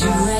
you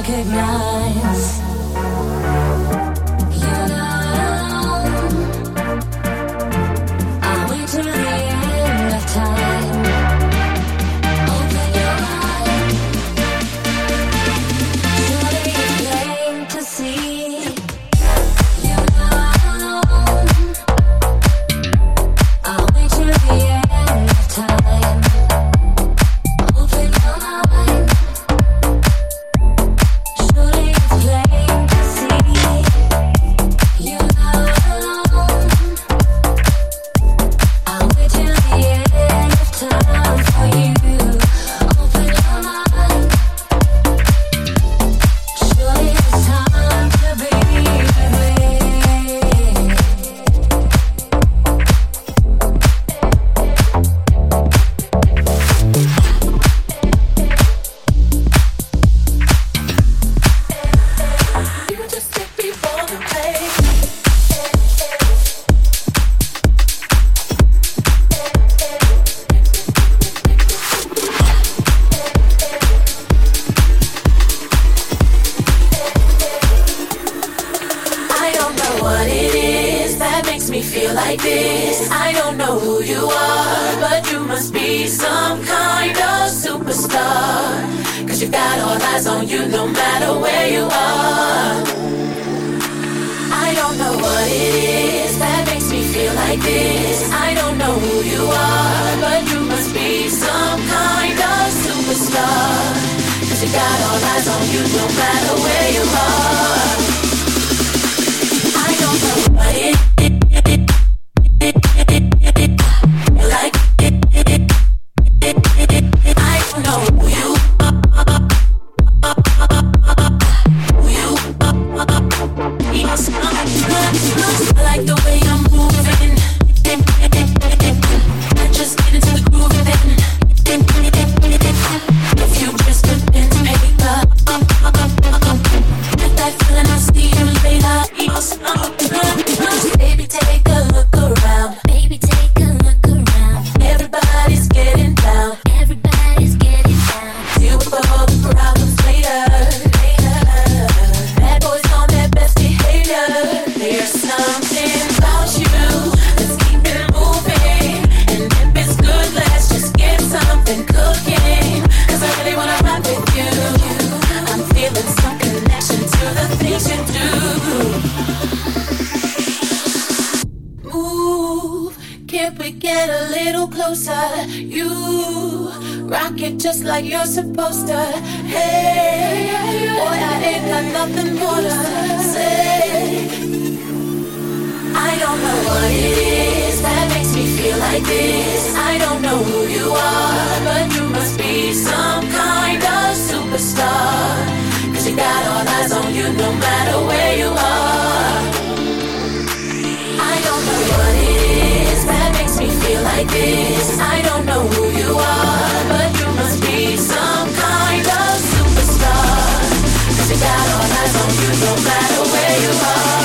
closer. You rock it just like you're supposed to. Hey, boy, I ain't got nothing more to say. I don't know what it is that makes me feel like this. I don't know who you are, but you must be some kind of superstar. Cause you got all eyes on you no matter where you are. I don't know what it is feel like this. I don't know who you are, but you must be some kind of superstar. Cause you got all eyes on you, no matter where you are.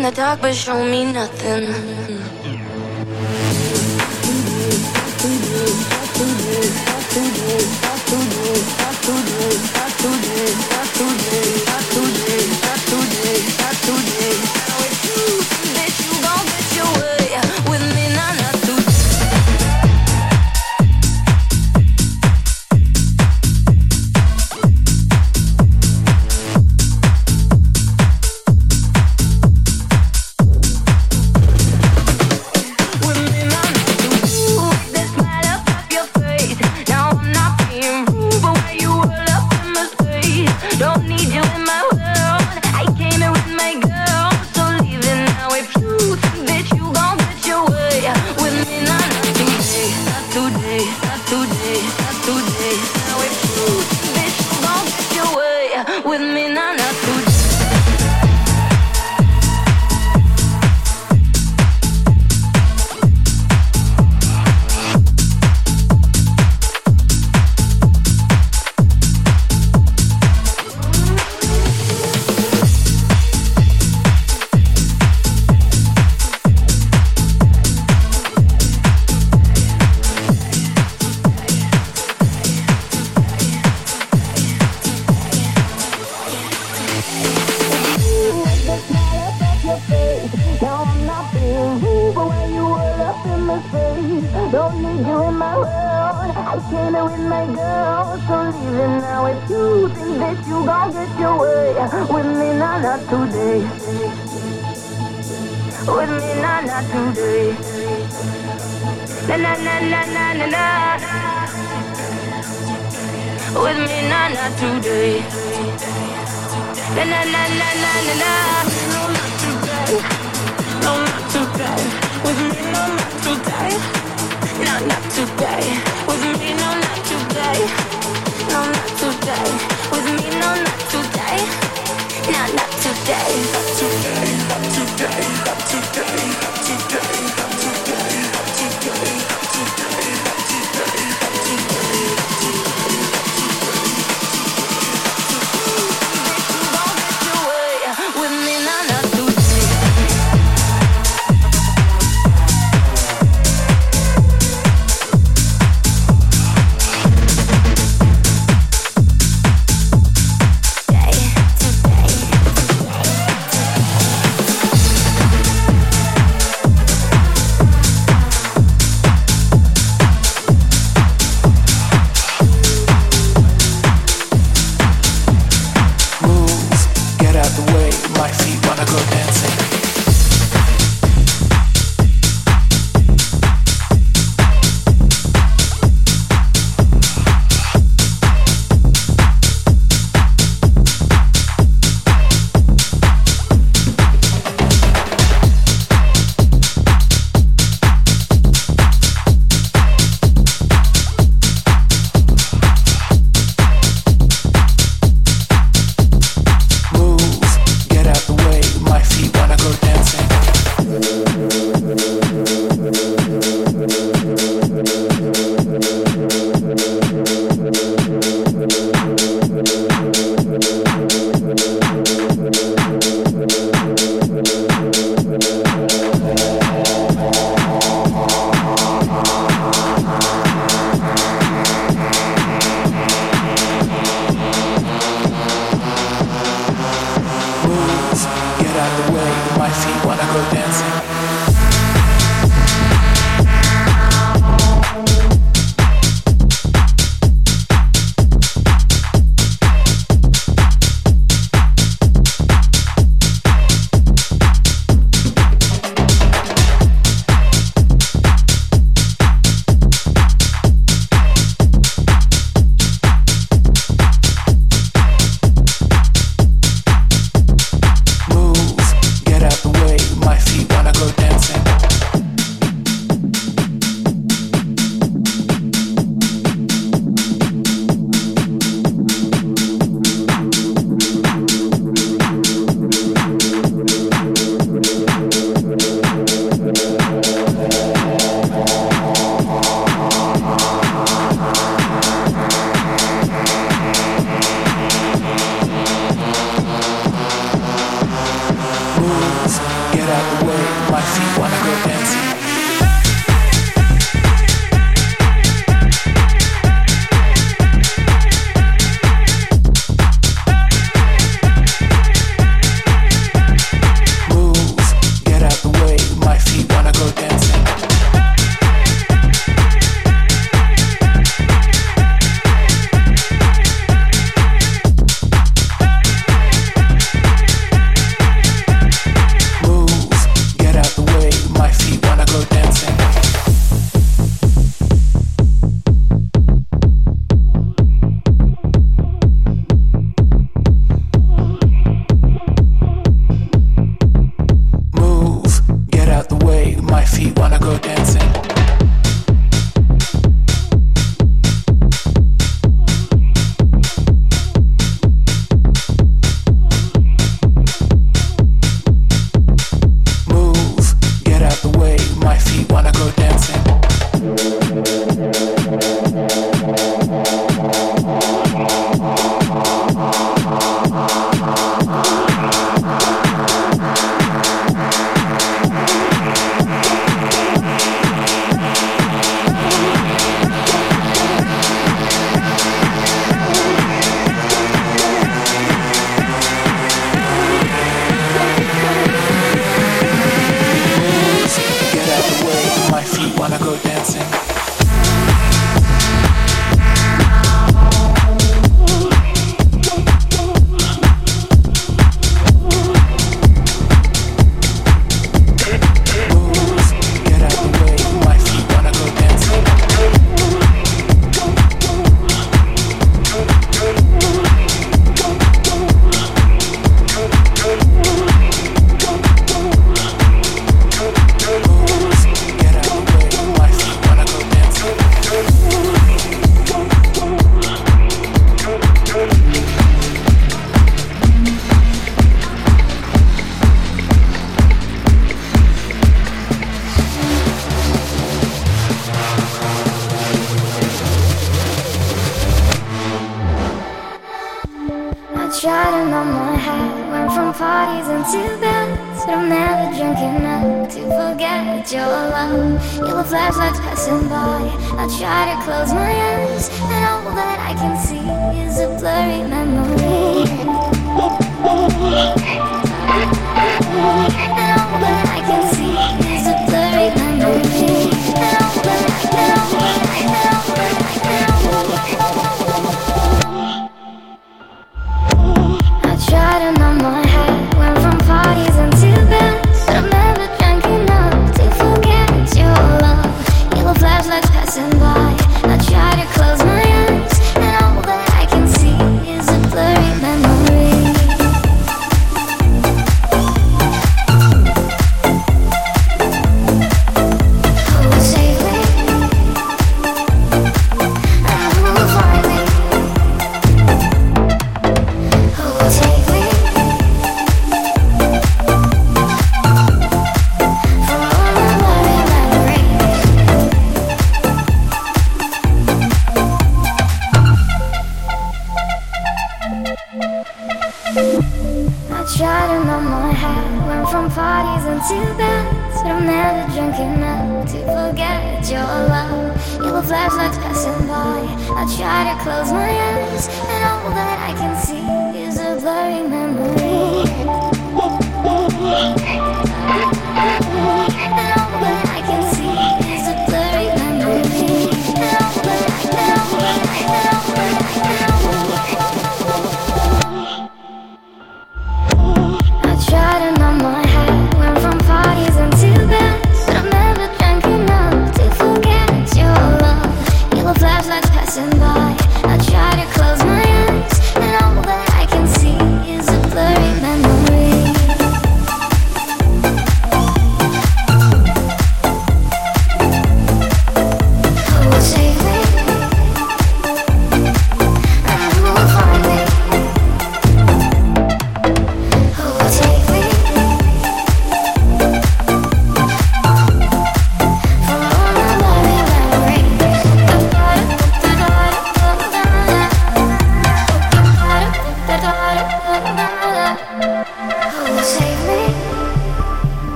Talking the talk, but show me nothing.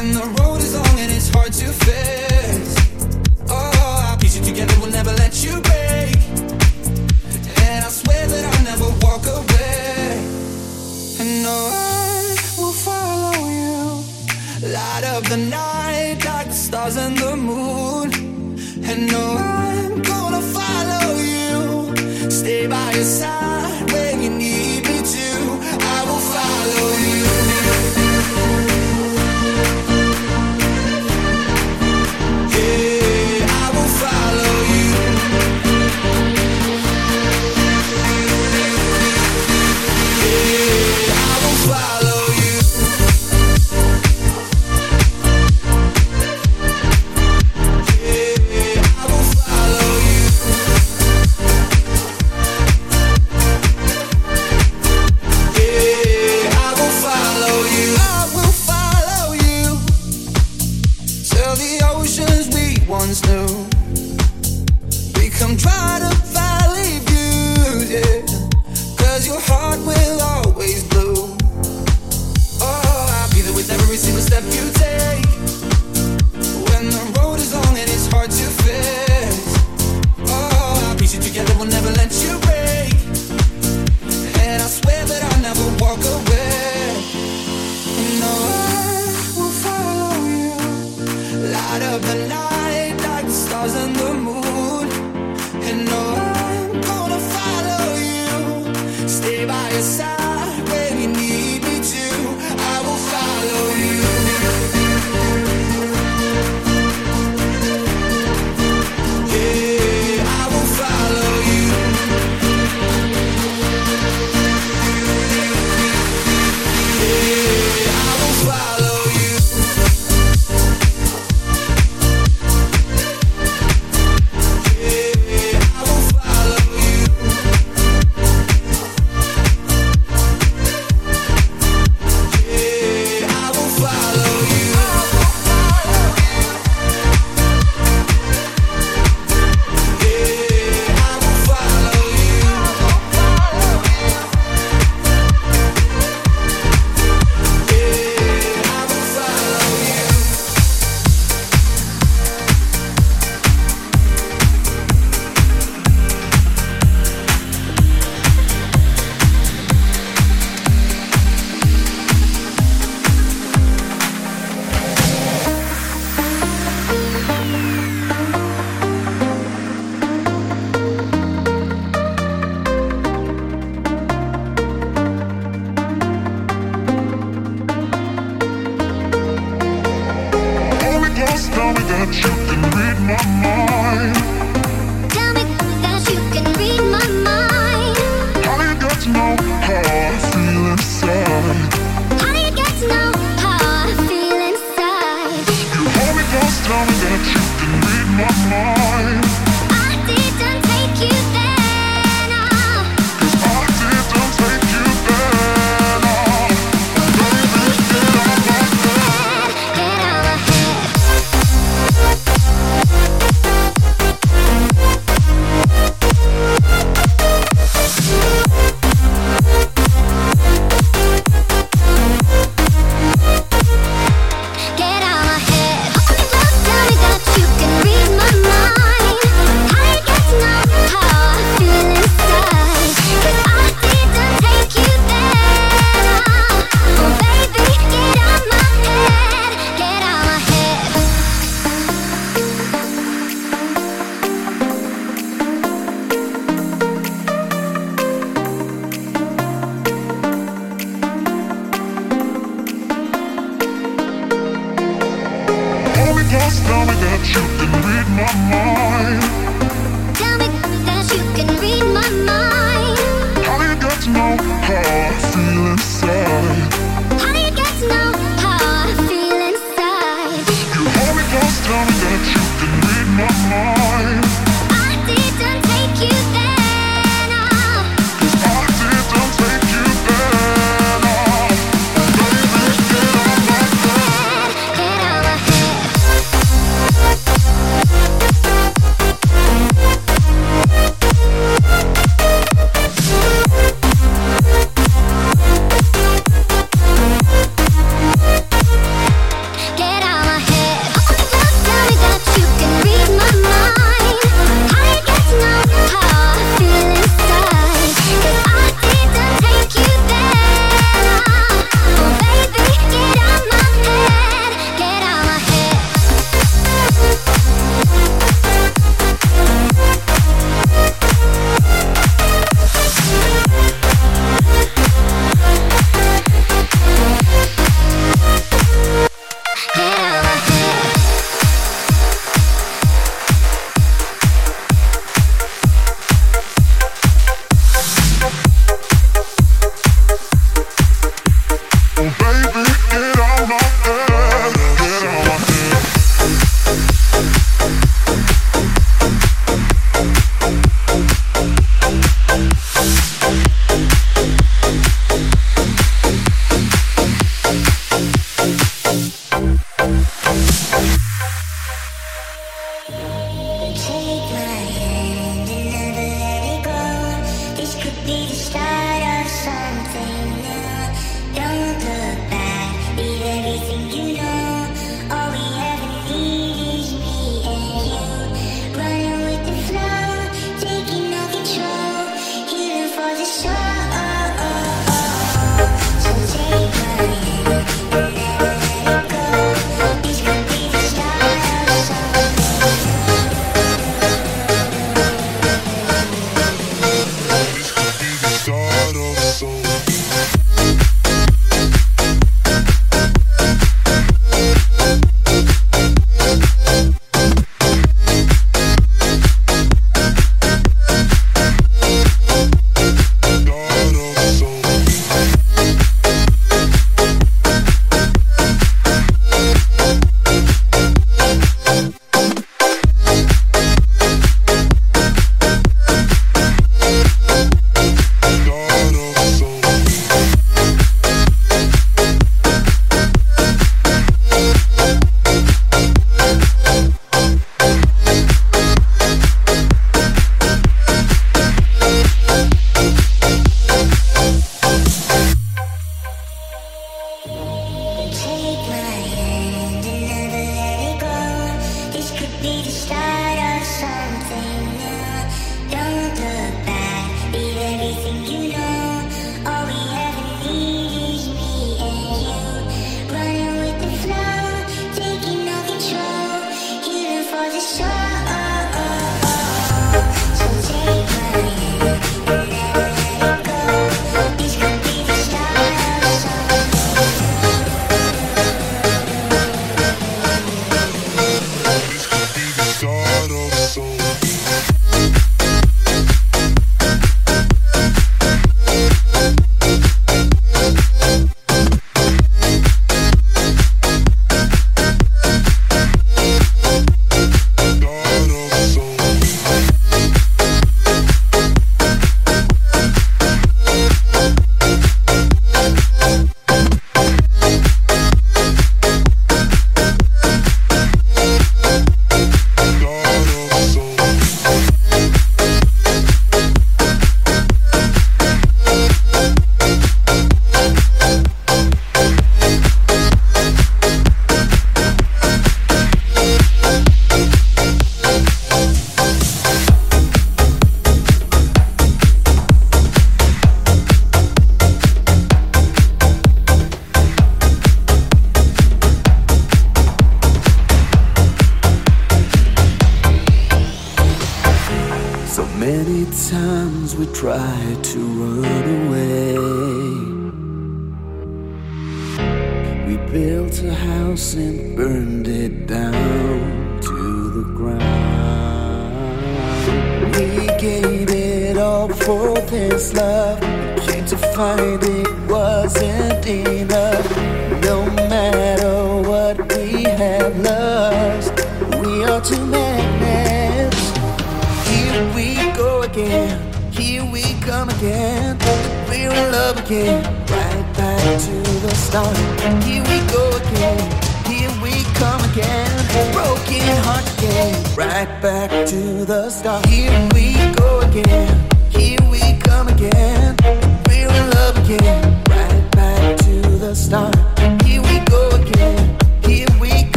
The road is long and it's hard to. Oh, I'll piece you together, will never let you break. And I swear that I'll never walk away. And no, I will follow you. Light of the night, dark stars and the moon. And no, I'm gonna follow you. Stay by your side.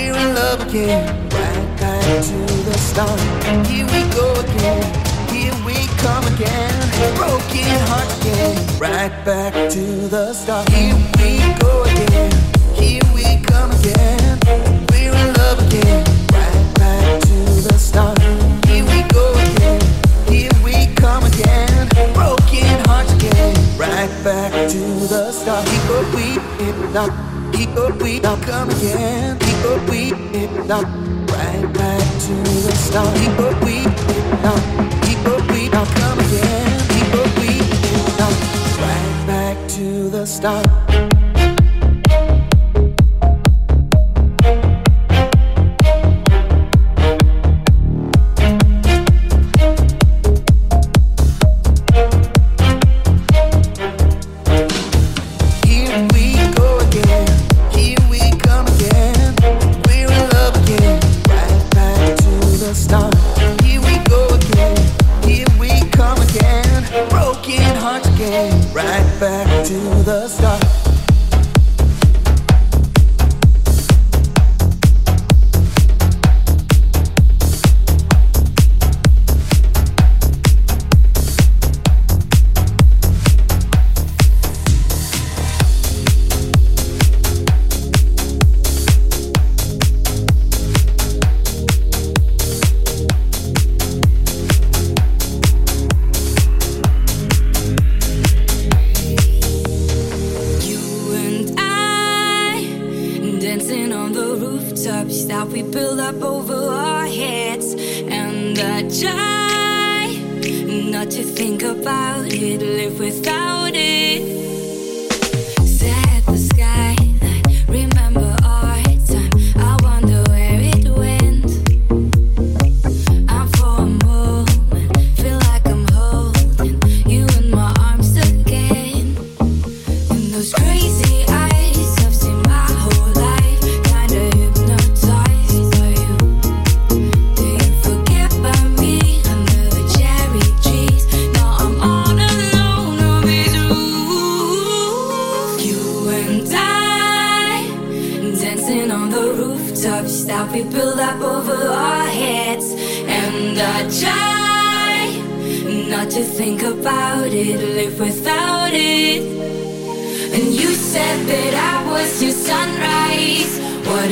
we're in love again. Right back to the start. Here we go again. Here we come again. Broken heart again. Right back to the start. Here we go again. Here we come again. We're in love again. Right back to the start. Here we go again. Here we come again. Broken heart again. Right back to the start. Here we end up. People we now come again. People we did not right back to the start. People we did not. People we now come again. People we did not right back to the start.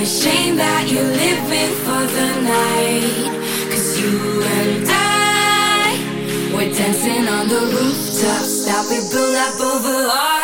shame that you're living for the night. Cause you and I, we're dancing on the rooftop. That we built up over our.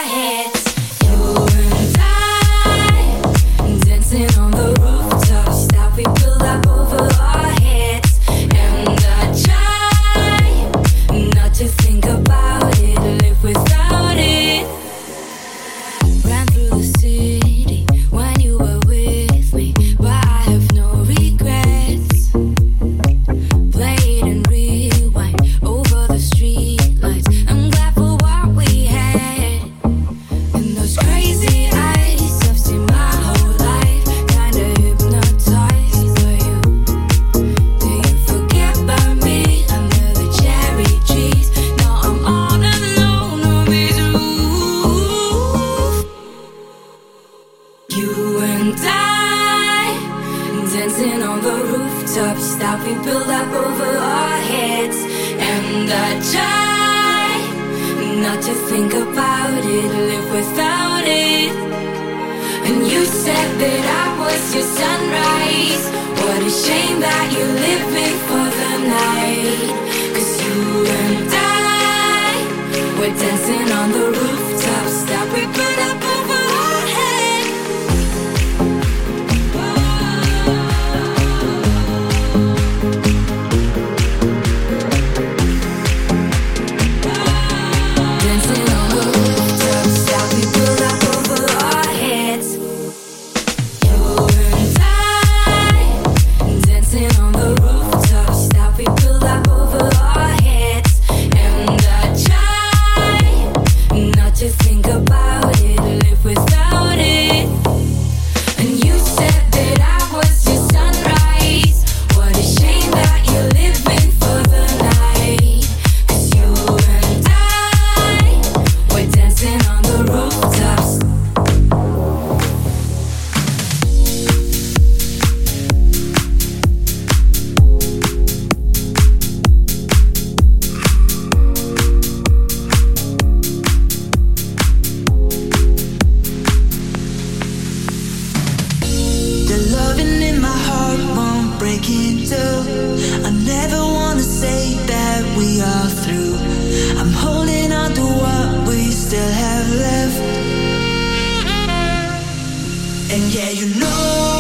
And yeah, you know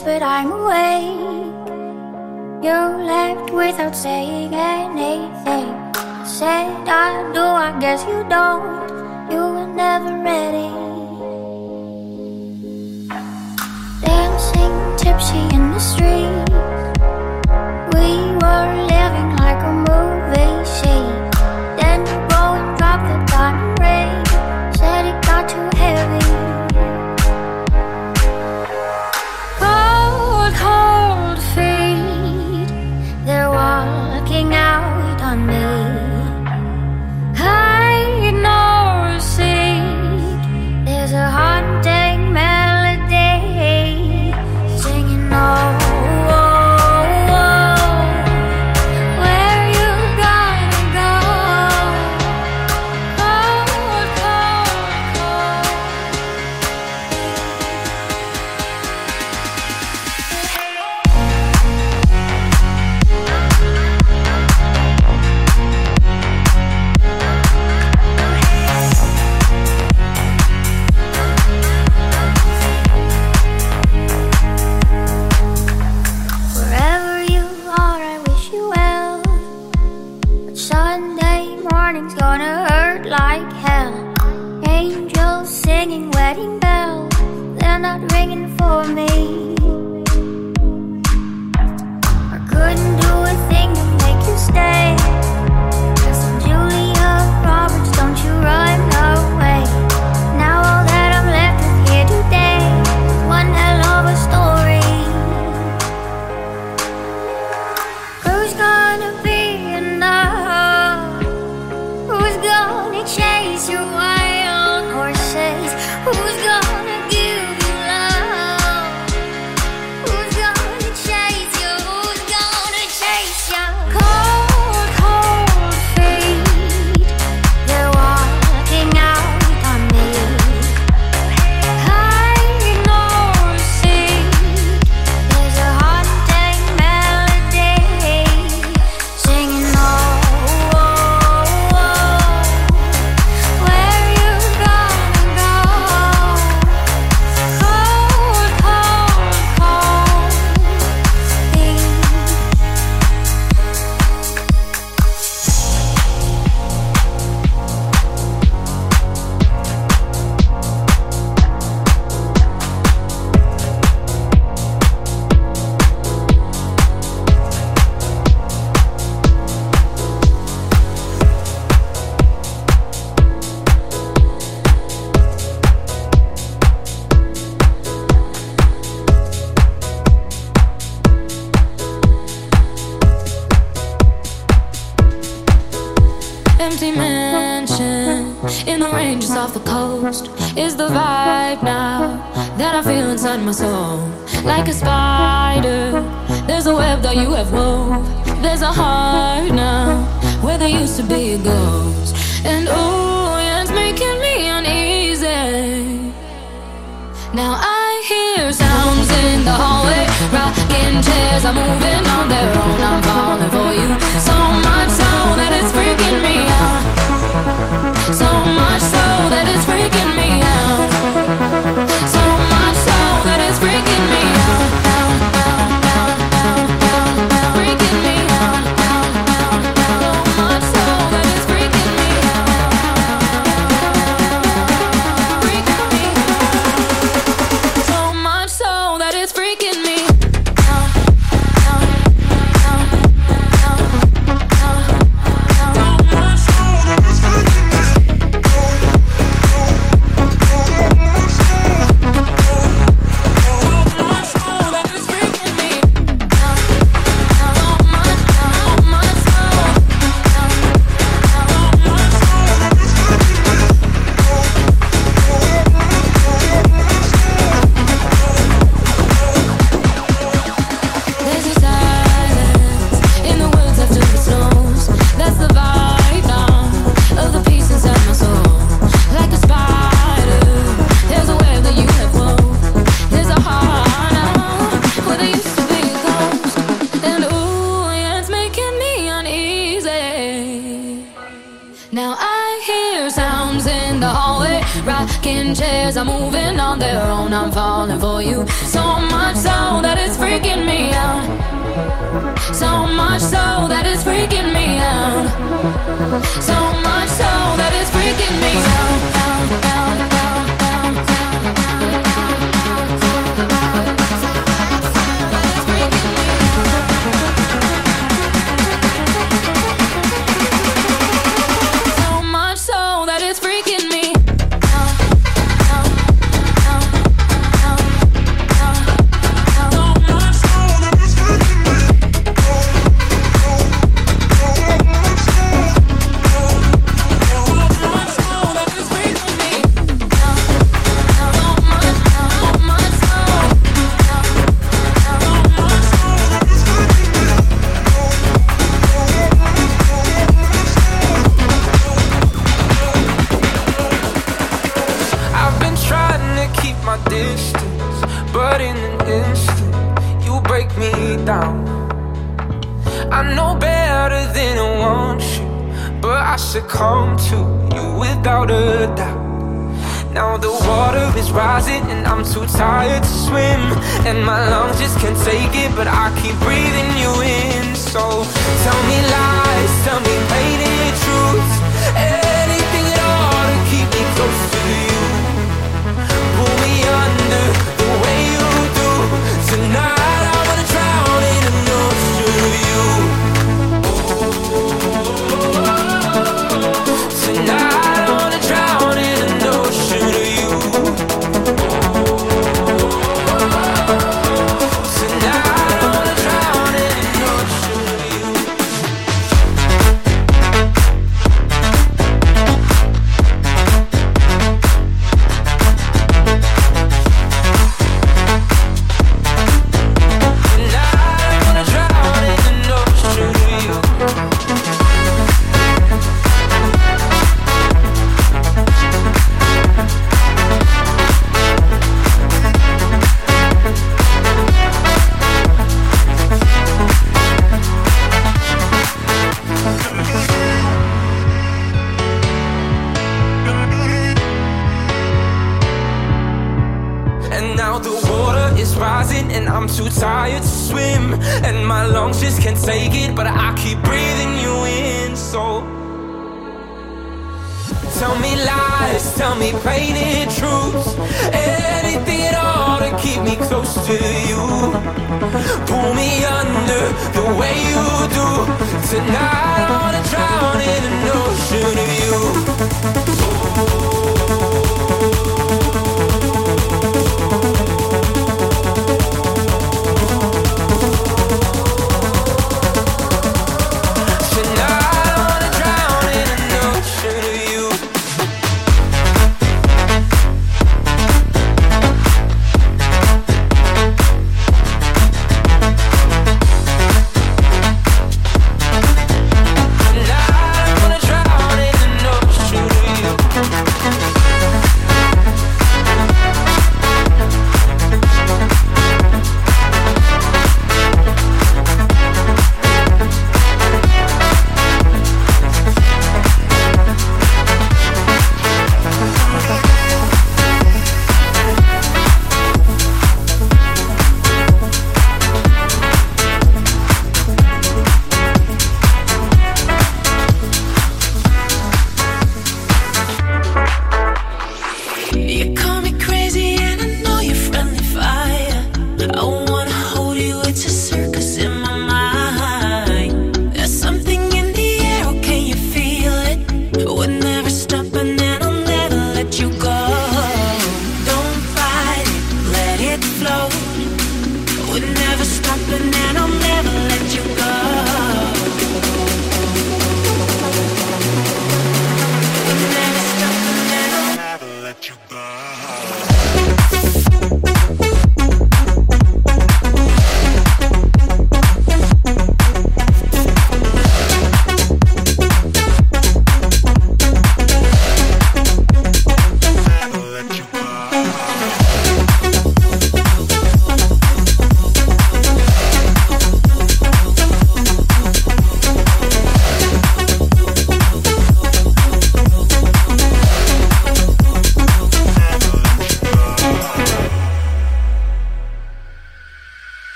but I'm awake. You left without saying anything. I said I do, I guess you don't. You were never ready. Dancing tipsy in the street.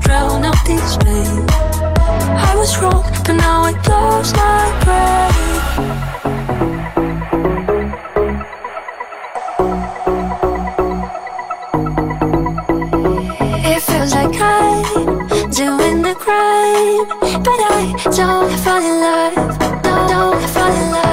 drown out this pain. I was wrong, but now it blows my brain. It feels like I'm doing the crime, but I don't fall in love. Don't, don't fall in love.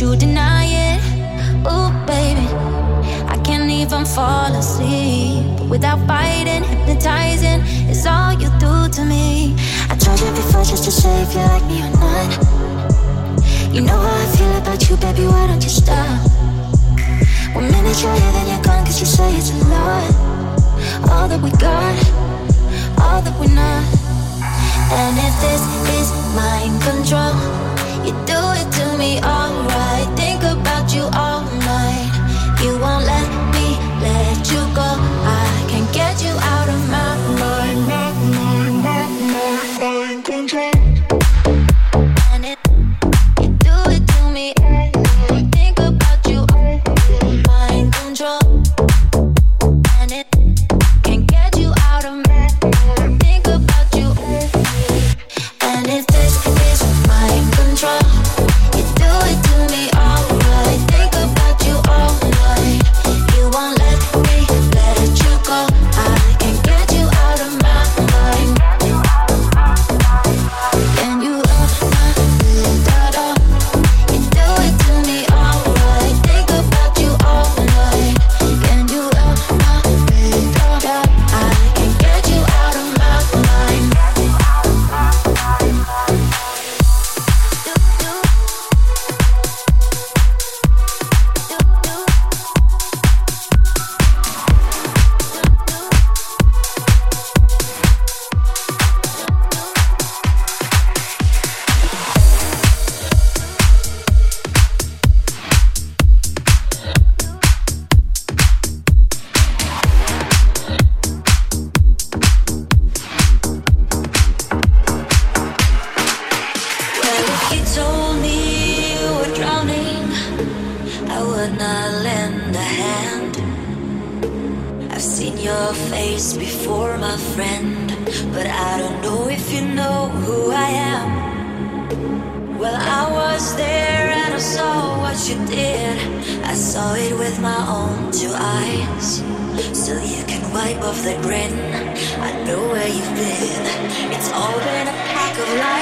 you deny it. Ooh, baby, I can't even fall asleep without biting, hypnotizing. It's all you do to me. I tried you before just to say if you like me or not. You know how I feel about you, baby. Why don't you stop? One minute you're here, then you're gone, cause you say it's a lot. All that we got, all that we're not. And if this is mind control. You do it to me, alright. Think about you all night. You want It's all been a pack of lies.